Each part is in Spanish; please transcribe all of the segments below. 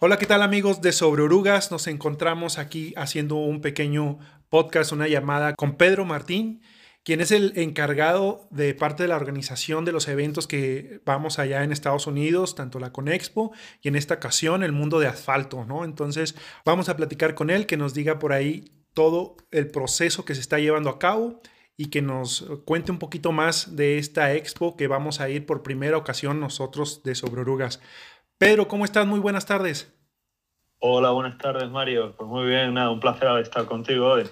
Hola, ¿qué tal amigos de Sobre Orugas? Nos encontramos aquí haciendo un pequeño podcast, una llamada con Pedro Martín, quien es el encargado de parte de la organización de los eventos que vamos allá en Estados Unidos, tanto la Conexpo y en esta ocasión el mundo de asfalto, ¿no? Entonces vamos a platicar con él, que nos diga por ahí todo el proceso que se está llevando a cabo y que nos cuente un poquito más de esta expo que vamos a ir por primera ocasión nosotros de Sobre Orugas. Pedro, ¿cómo estás? Muy buenas tardes. Hola, buenas tardes, Mario. Pues muy bien, nada, un placer estar contigo hoy.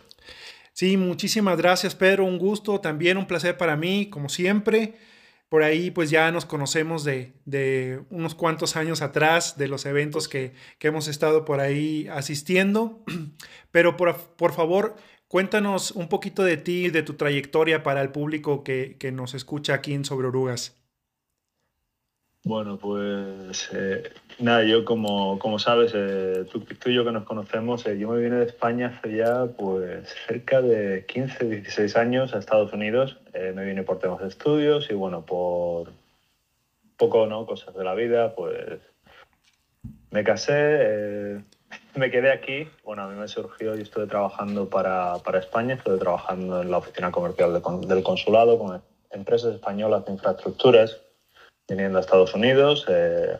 Sí, muchísimas gracias, Pedro. Un gusto, también un placer para mí, como siempre. Por ahí, pues ya nos conocemos de, unos cuantos años atrás, de los eventos que, hemos estado por ahí asistiendo. Pero por, por, favor, cuéntanos un poquito de ti, de tu trayectoria para el público que, que nos escucha aquí en Sobre Orugas. Bueno, pues eh, nada, yo como, como sabes, eh, tú, y yo que nos conocemos, eh, yo me vine de España hace ya pues cerca de 15, 16 años a Estados Unidos. me vine por temas de estudios y bueno, por poco, ¿no? Cosas de la vida, pues me casé, me quedé aquí. Bueno, a mí me surgió, y estuve trabajando para, para España, estuve trabajando en la oficina comercial del consulado con empresas españolas de infraestructuras viniendo a Estados Unidos. Eh,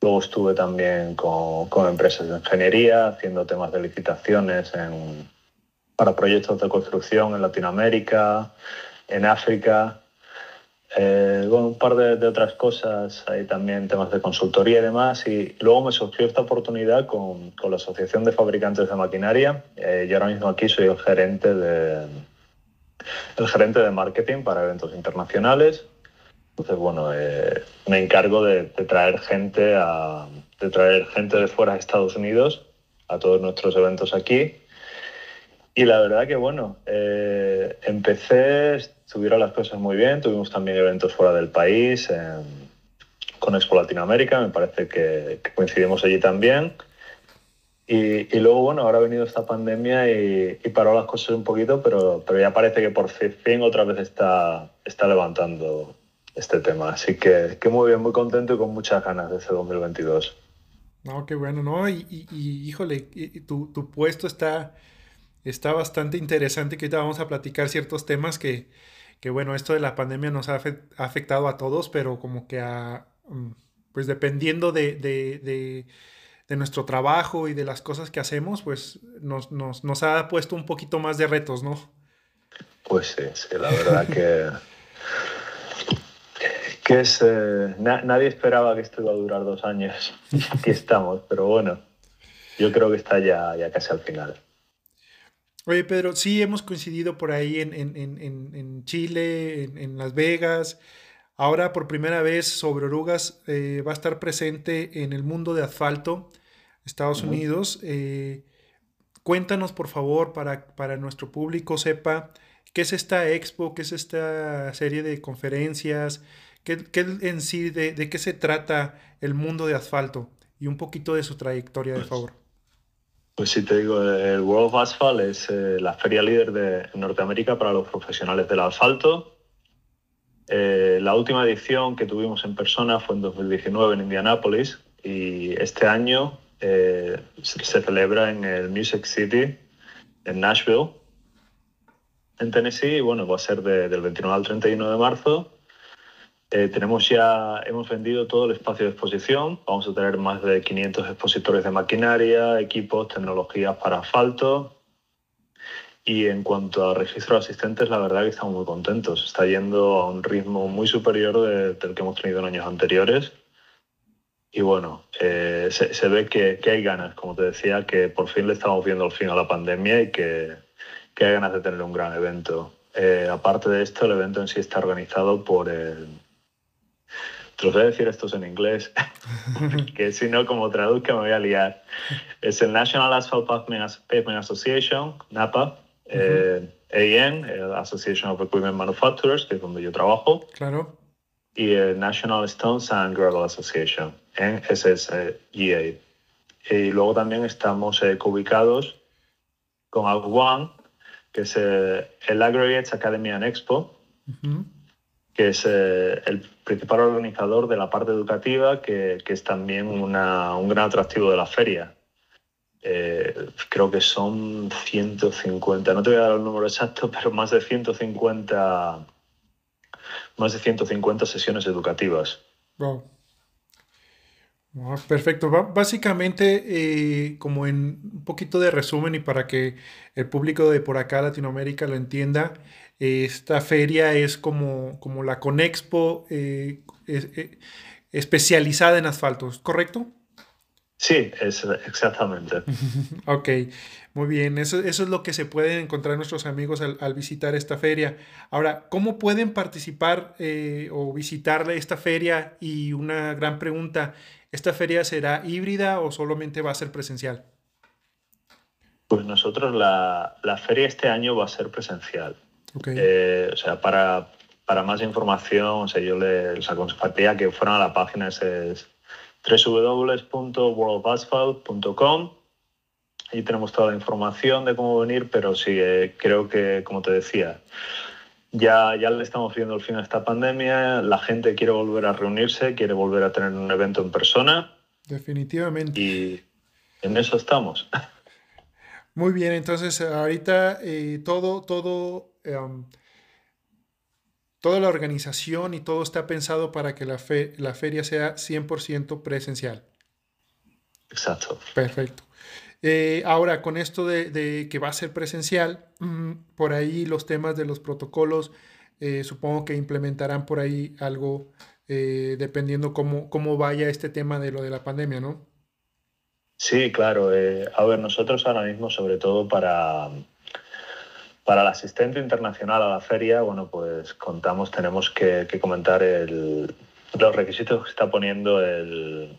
luego estuve también con, con, empresas de ingeniería, haciendo temas de licitaciones para proyectos de construcción en Latinoamérica, en África. Eh, un par de, de, otras cosas, hay también temas de consultoría y demás. Y luego me surgió esta oportunidad con, con la Asociación de Fabricantes de Maquinaria. Eh, yo ahora mismo aquí soy el gerente de, el gerente de marketing para eventos internacionales. Entonces, bueno, eh, me encargo de, traer gente a, de traer gente de fuera de Estados Unidos a todos nuestros eventos aquí. Y la verdad que, bueno, eh, empecé, estuvieron las cosas muy bien, tuvimos también eventos fuera del país, con Expo Latinoamérica, me parece que, coincidimos allí también. Y, luego, bueno, ahora ha venido esta pandemia y, paró las cosas un poquito, pero, pero ya parece que por fin otra vez está, está levantando este tema. Así que, que muy bien, muy contento y con muchas ganas de ese 2022. No, qué bueno, ¿no? Y, y, híjole, tu, tu, puesto está, está bastante interesante, que ahorita vamos a platicar ciertos temas que, que bueno, esto de la pandemia nos ha afectado a todos, pero como que a, mm, pues dependiendo de, de, de, de nuestro trabajo y de las cosas que hacemos, pues nos, nos, nos ha puesto un poquito más de retos, ¿no? Pues sí, sí, la verdad que que es, eh, nadie esperaba que esto iba a durar dos años. Aquí estamos, pero bueno, yo creo que está ya, ya casi al final. Oye, Pedro, sí hemos coincidido por ahí en, en, en, en Chile, en, Las Vegas. Ahora por primera vez sobre orugas eh, va a estar presente en el mundo de asfalto, Estados Unidos. Eh, cuéntanos, por favor, para, para nuestro público sepa qué es esta expo, qué es esta serie de conferencias, ¿Qué, en sí, de, qué se trata el mundo de asfalto? Y un poquito de su trayectoria, de pues, favor. Pues sí, te digo, el World of Asphalt es eh, la feria líder de Norteamérica para los profesionales del asfalto. Eh, la última edición que tuvimos en persona fue en 2019 en Indianápolis y este año eh, se, celebra en el Music City, en Nashville, en Tennessee. Y bueno, va a ser del 29 al 31 de marzo eh, tenemos ya, hemos vendido todo el espacio de exposición. Vamos a tener más de 500 expositores de maquinaria, equipos, tecnologías para asfalto. Y en cuanto a registro de asistentes, la verdad que estamos muy contentos. Está yendo a un ritmo muy superior del que hemos tenido en años anteriores. Y bueno, eh, se, ve que, hay ganas, como te decía, que por fin le estamos viendo el fin a la pandemia y que, hay ganas de tener un gran evento. Eh, aparte de esto, el evento en sí está organizado por el, voy a decir estos en inglés, que si no, como traduzca me voy a liar. Es el National Asphalt Pavement Association, NAPA, eh, AN, Association of Equipment Manufacturers, que es donde yo trabajo. Claro. Y el National Stones and Gravel Association, en SSGA. Y luego también estamos eh, ubicados con AG1, que es eh, el Aggregates Academy and Expo que es eh, el principal organizador de la parte educativa, que, que es también una, un gran atractivo de la feria. Eh, creo que son 150, no te voy a dar el número exacto, pero más de 150, más de 150 sesiones educativas. Wow. perfecto. básicamente, eh, como en un poquito de resumen y para que el público de por acá, Latinoamérica, lo entienda, esta feria es como, como la Conexpo eh, especializada en asfaltos, ¿correcto? Sí, es exactamente. ok, muy bien. Eso, eso, es lo que se pueden encontrar nuestros amigos al, visitar esta feria. Ahora, ¿cómo pueden participar eh, o visitar esta feria? Y una gran pregunta, ¿esta feria será híbrida o solamente va a ser presencial? Pues nosotros la, la feria este año va a ser presencial. Okay. Eh, o sea, para, para más información, o sea, yo les aconsejaría que fueran a la página ese, www.worldofasphalt.com. Ahí tenemos toda la información de cómo venir, pero sí, eh, creo que, como te decía, ya, ya le estamos viendo el fin a esta pandemia, la gente quiere volver a reunirse, quiere volver a tener un evento en persona. Definitivamente. Y en eso estamos. Muy bien, entonces ahorita eh, todo, todo em, Toda la organización y todo está pensado para que la, fe, la feria sea 100% presencial. Exacto. Perfecto. Eh, ahora, con esto de, que va a ser presencial, mm, por ahí los temas de los protocolos, eh, supongo que implementarán por ahí algo eh, dependiendo cómo, cómo vaya este tema de lo de la pandemia, ¿no? Sí, claro. a ver, nosotros ahora mismo, sobre todo para, para el asistente internacional a la feria, bueno, pues contamos, tenemos que, comentar los requisitos que está poniendo el,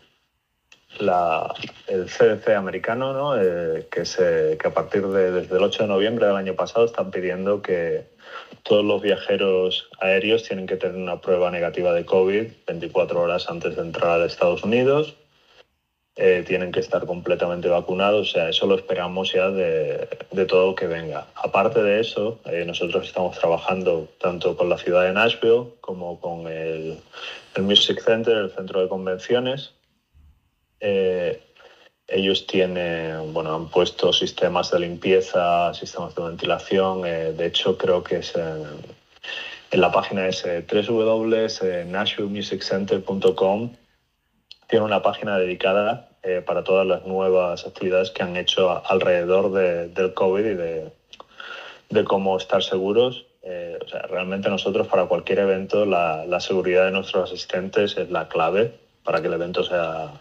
el CDC americano, ¿no? Eh, que, se, que a partir de desde el 8 de noviembre del año pasado están pidiendo que todos los viajeros aéreos tienen que tener una prueba negativa de COVID 24 horas antes de entrar a Estados Unidos eh, tienen que estar completamente vacunados, o sea, eso lo esperamos ya de, todo lo que venga. Aparte de eso, eh, nosotros estamos trabajando tanto con la ciudad de Nashville como con el, el Music Center, el centro de convenciones. Eh, ellos tienen, bueno, han puesto sistemas de limpieza, sistemas de ventilación. de hecho, creo que es en, en la página es www.nashvillemusiccenter.com tiene una página dedicada eh, para todas las nuevas actividades que han hecho alrededor del COVID y de, de cómo estar seguros. Eh, o sea, realmente nosotros para cualquier evento la, la, seguridad de nuestros asistentes es la clave para que el evento sea,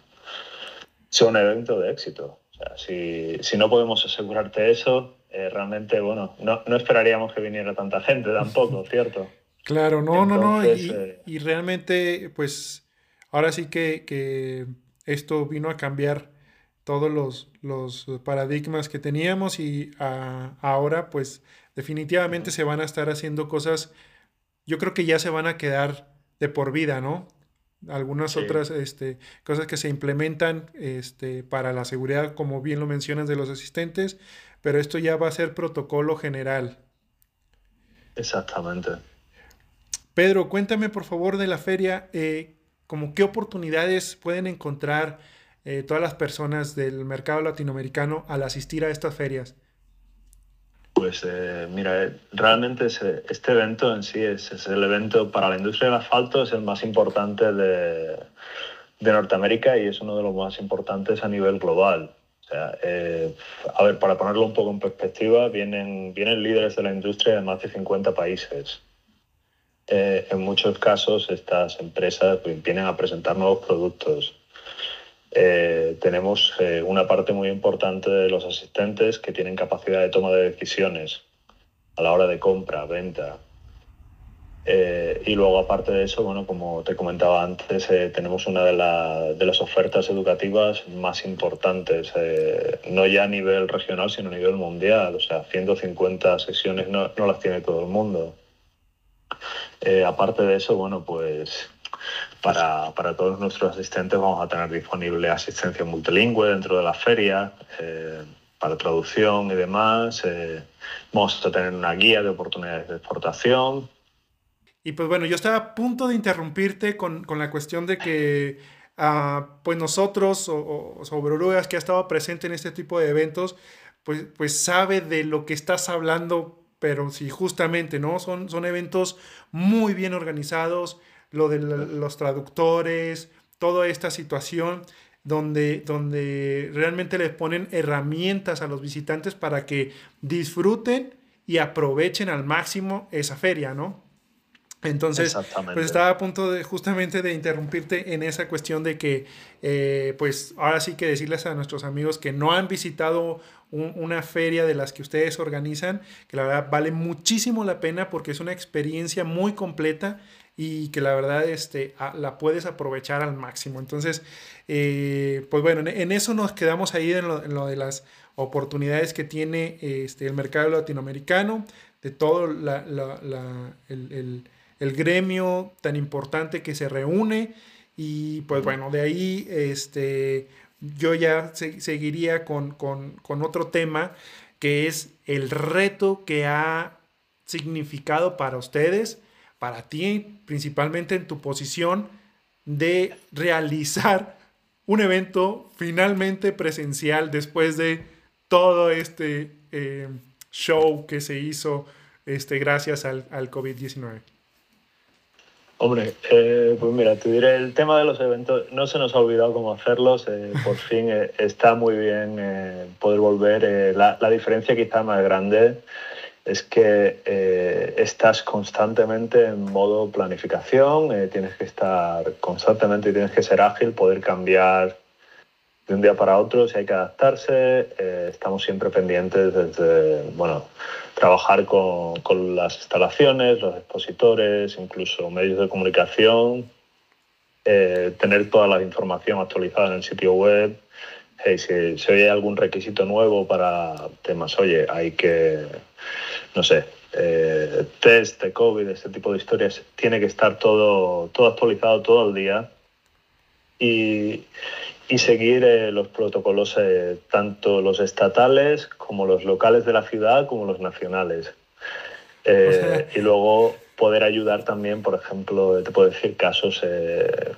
sea un evento de éxito. O sea, si, si no podemos asegurarte eso, eh, realmente, bueno, no, no, esperaríamos que viniera tanta gente tampoco, ¿cierto? Claro, no, no, no. Y, y, realmente, pues, ahora sí que, que esto vino a cambiar todos los, paradigmas que teníamos y ahora pues definitivamente se van a estar haciendo cosas, yo creo que ya se van a quedar de por vida, ¿no? Algunas otras este, cosas que se implementan este, para la seguridad, como bien lo mencionas, de los asistentes, pero esto ya va a ser protocolo general. Exactamente. Pedro, cuéntame por favor de la feria. Eh, como qué oportunidades pueden encontrar eh, todas las personas del mercado latinoamericano al asistir a estas ferias? Pues eh, mira, eh, realmente este evento en sí es, el evento para la industria del asfalto, es el más importante de, Norteamérica y es uno de los más importantes a nivel global. O sea, a ver, para ponerlo un poco en perspectiva, vienen líderes de la industria de más de 50 países. Eh, en muchos casos estas empresas pues, vienen a presentar nuevos productos. Eh, tenemos eh, una parte muy importante de los asistentes que tienen capacidad de toma de decisiones a la hora de compra, venta. y luego, aparte de eso, bueno, como te comentaba antes, tenemos una de, las ofertas educativas más importantes, no ya a nivel regional, sino a nivel mundial. O sea, 150 sesiones no las tiene todo el mundo. Eh, aparte de eso, bueno, pues para, todos nuestros asistentes vamos a tener disponible asistencia multilingüe dentro de la feria, eh, para traducción y demás. Eh, vamos a tener una guía de oportunidades de exportación. Y pues bueno, yo estaba a punto de interrumpirte con, la cuestión de que ah, pues nosotros o, o sobre que ha estado presente en este tipo de eventos, pues, pues sabe de lo que estás hablando, pero sí, justamente, ¿no? Son, son eventos muy bien organizados, lo de los traductores, toda esta situación donde, donde realmente les ponen herramientas a los visitantes para que disfruten y aprovechen al máximo esa feria, ¿no? Entonces, pues estaba a punto de justamente de interrumpirte en esa cuestión de que, eh, pues ahora sí que decirles a nuestros amigos que no han visitado una feria de las que ustedes organizan, que la verdad vale muchísimo la pena porque es una experiencia muy completa y que la verdad este, la puedes aprovechar al máximo. Entonces, eh, pues bueno, en, eso nos quedamos ahí en lo, de las oportunidades que tiene este, el mercado latinoamericano, de todo el el gremio tan importante que se reúne y pues bueno, de ahí este, yo ya seguiría con, otro tema que es el reto que ha significado para ustedes, para ti, principalmente en tu posición de realizar un evento finalmente presencial después de todo este eh, show que se hizo este, gracias al, al COVID-19. Hombre, eh, pues mira, te diré, el tema de los eventos, no se nos ha olvidado cómo hacerlos, eh, por fin eh, está muy bien poder volver. La, la, diferencia quizá más grande es que estás constantemente en modo planificación, tienes que estar constantemente y tienes que ser ágil, poder cambiar de un día para otro si hay que adaptarse. estamos siempre pendientes desde, bueno, trabajar con, con, las instalaciones, los expositores, incluso medios de comunicación, eh, tener toda la información actualizada en el sitio web. si, si, hay algún requisito nuevo para temas, oye, hay que, no sé, eh, test de COVID, este tipo de historias, tiene que estar todo, todo actualizado todo el día. Y, y seguir eh, los protocolos, eh, tanto los estatales como los locales de la ciudad, como los nacionales. Eh, y luego poder ayudar también, por ejemplo, te puedo decir casos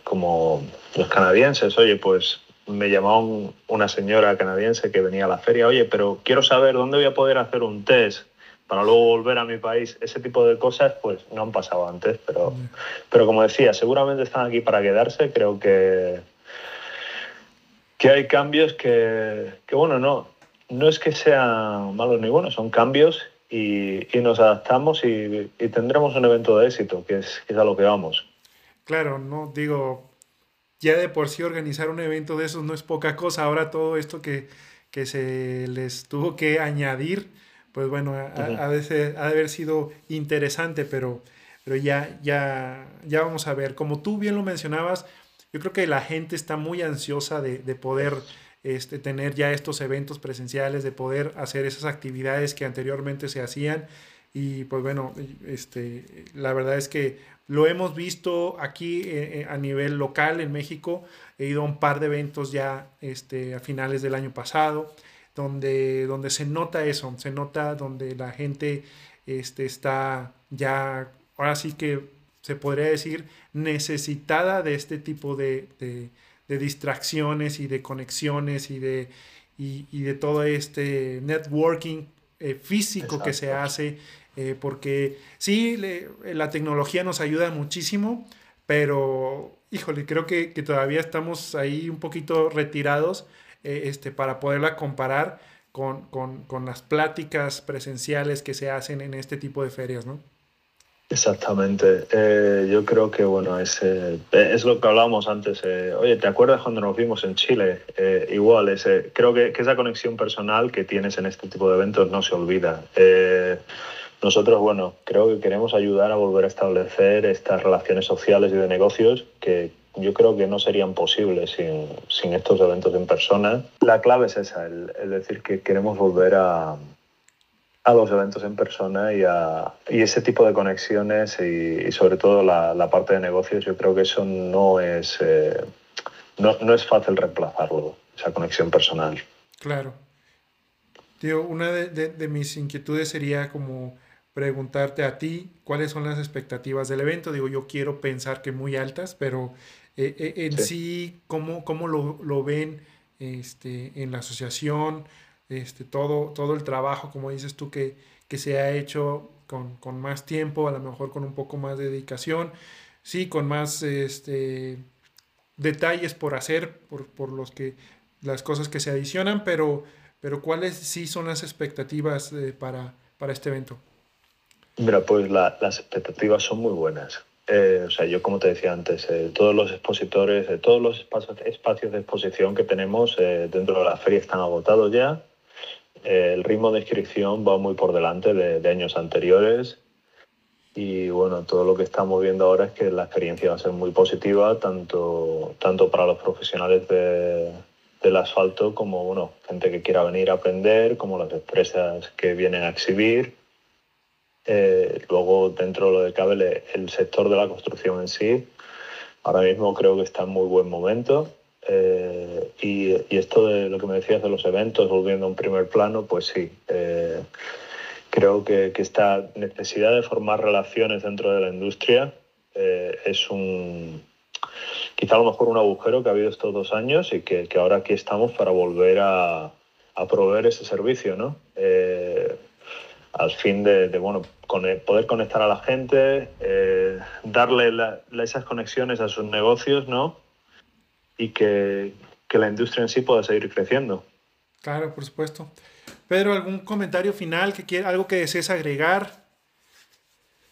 como los canadienses. Oye, pues me llamó una señora canadiense que venía a la feria, oye, pero quiero saber dónde voy a poder hacer un test para luego volver a mi país. Ese tipo de cosas, pues no han pasado antes, pero, pero como decía, seguramente están aquí para quedarse. Creo que que hay cambios que, bueno, no, no es que sean malos ni buenos, son cambios y, nos adaptamos y, tendremos un evento de éxito, que es, a lo que vamos. Claro, no digo, ya de por sí organizar un evento de esos no es poca cosa, ahora todo esto que, que se les tuvo que añadir, pues bueno, ha, de, haber sido interesante, pero, pero ya, ya, ya vamos a ver. Como tú bien lo mencionabas, yo creo que la gente está muy ansiosa de, poder este, tener ya estos eventos presenciales, de poder hacer esas actividades que anteriormente se hacían. Y pues bueno, este, la verdad es que lo hemos visto aquí eh, eh, a nivel local en México. He ido a un par de eventos ya este, a finales del año pasado, donde, donde se nota eso, se nota donde la gente este, está ya, ahora sí que se podría decir, necesitada de este tipo de, distracciones y de conexiones y de, y, de todo este networking eh, físico que se hace, eh, porque sí, la tecnología nos ayuda muchísimo, pero híjole, creo que, todavía estamos ahí un poquito retirados eh, este, para poderla comparar con, con las pláticas presenciales que se hacen en este tipo de ferias, ¿no? Exactamente. Eh, yo creo que bueno, es, eh, es lo que hablábamos antes. Eh, oye, ¿te acuerdas cuando nos vimos en Chile? igual, ese, creo que, esa conexión personal que tienes en este tipo de eventos no se olvida. nosotros, bueno, creo que queremos ayudar a volver a establecer estas relaciones sociales y de negocios que yo creo que no serían posibles sin, sin estos eventos en persona. La clave es esa, el decir que queremos volver a, a los eventos en persona y, a, y ese tipo de conexiones y, sobre todo la, la, parte de negocios, yo creo que eso no es, eh, no, no, es fácil reemplazarlo, esa conexión personal. Claro. Tío, una de, de, mis inquietudes sería como, preguntarte a ti cuáles son las expectativas del evento. Digo, yo quiero pensar que muy altas, pero eh, eh, en sí, ¿cómo, cómo lo, lo, ven este, en la asociación? Este, todo, todo el trabajo, como dices tú, que, que se ha hecho con, con, más tiempo, a lo mejor con un poco más de dedicación, sí, con más este, detalles por hacer, por, por los que las cosas que se adicionan, pero, pero ¿cuáles sí son las expectativas eh, para, para este evento? Mira, pues la, las expectativas son muy buenas. Eh, o sea, yo como te decía antes, eh, todos los expositores, eh, todos los espacios, espacios, de exposición que tenemos dentro de la feria están agotados ya. El ritmo de inscripción va muy por delante de, años anteriores. Y bueno, todo lo que estamos viendo ahora es que la experiencia va a ser muy positiva, tanto, tanto para los profesionales de, del asfalto como bueno, gente que quiera venir a aprender, como las empresas que vienen a exhibir. Eh, luego, dentro de lo de cable, el sector de la construcción en sí, ahora mismo creo que está en muy buen momento. Eh, y, y, esto de lo que me decías de los eventos, volviendo a un primer plano, pues sí. Eh, creo que, esta necesidad de formar relaciones dentro de la industria eh, es un, quizá a lo mejor un agujero que ha habido estos dos años y que, ahora aquí estamos para volver a, proveer ese servicio, ¿no? Eh, al fin de, bueno, poder conectar a la gente, darle esas conexiones a sus negocios, ¿no? Y que, que, la industria en sí pueda seguir creciendo. Claro, por supuesto. Pedro, ¿algún comentario final, que quiera, algo que desees agregar?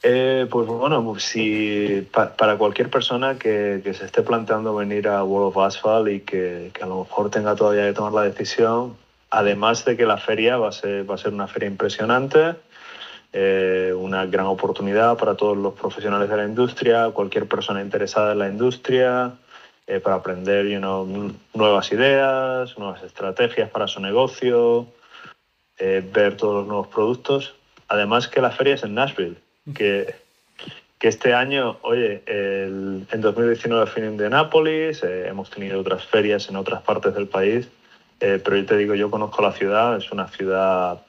Eh, pues bueno, si pa, para cualquier persona que, que, se esté planteando venir a World of Asphalt y que, que, a lo mejor tenga todavía que tomar la decisión, además de que la feria va a ser, va a ser una feria impresionante, eh, una gran oportunidad para todos los profesionales de la industria, cualquier persona interesada en la industria, eh, para aprender you know, nuevas ideas, nuevas estrategias para su negocio, eh, ver todos los nuevos productos. Además que la feria es en Nashville, que, que este año, oye, el, en 2019 fui en Indianapolis, eh, hemos tenido otras ferias en otras partes del país, eh, pero yo te digo, yo conozco la ciudad, es una ciudad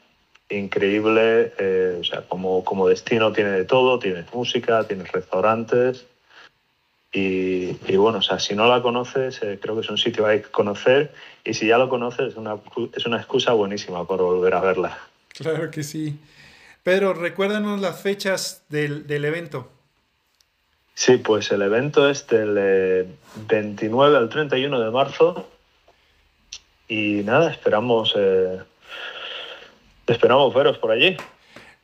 increíble, o sea, como, como destino tiene de todo, tienes música, tienes restaurantes y, y, bueno, o sea, si no la conoces, eh, creo que es un sitio que hay que conocer y si ya lo conoces es una, es una excusa buenísima para volver a verla. Claro que sí. Pedro, recuérdanos las fechas del, del evento. Sí, pues el evento es del eh, 29 al 31 de marzo y nada, esperamos, eh, esperamos veros por allí.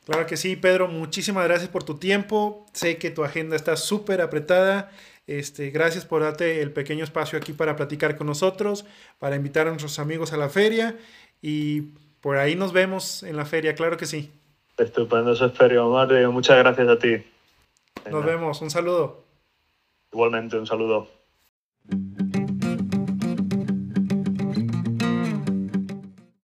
Claro que sí, Pedro, muchísimas gracias por tu tiempo. Sé que tu agenda está súper apretada. Este, gracias por darte el pequeño espacio aquí para platicar con nosotros, para invitar a nuestros amigos a la feria y por ahí nos vemos en la feria, claro que sí. Estupendo, eso espero, Omar. Muchas gracias a ti. Nos vemos, un saludo. Igualmente, un saludo.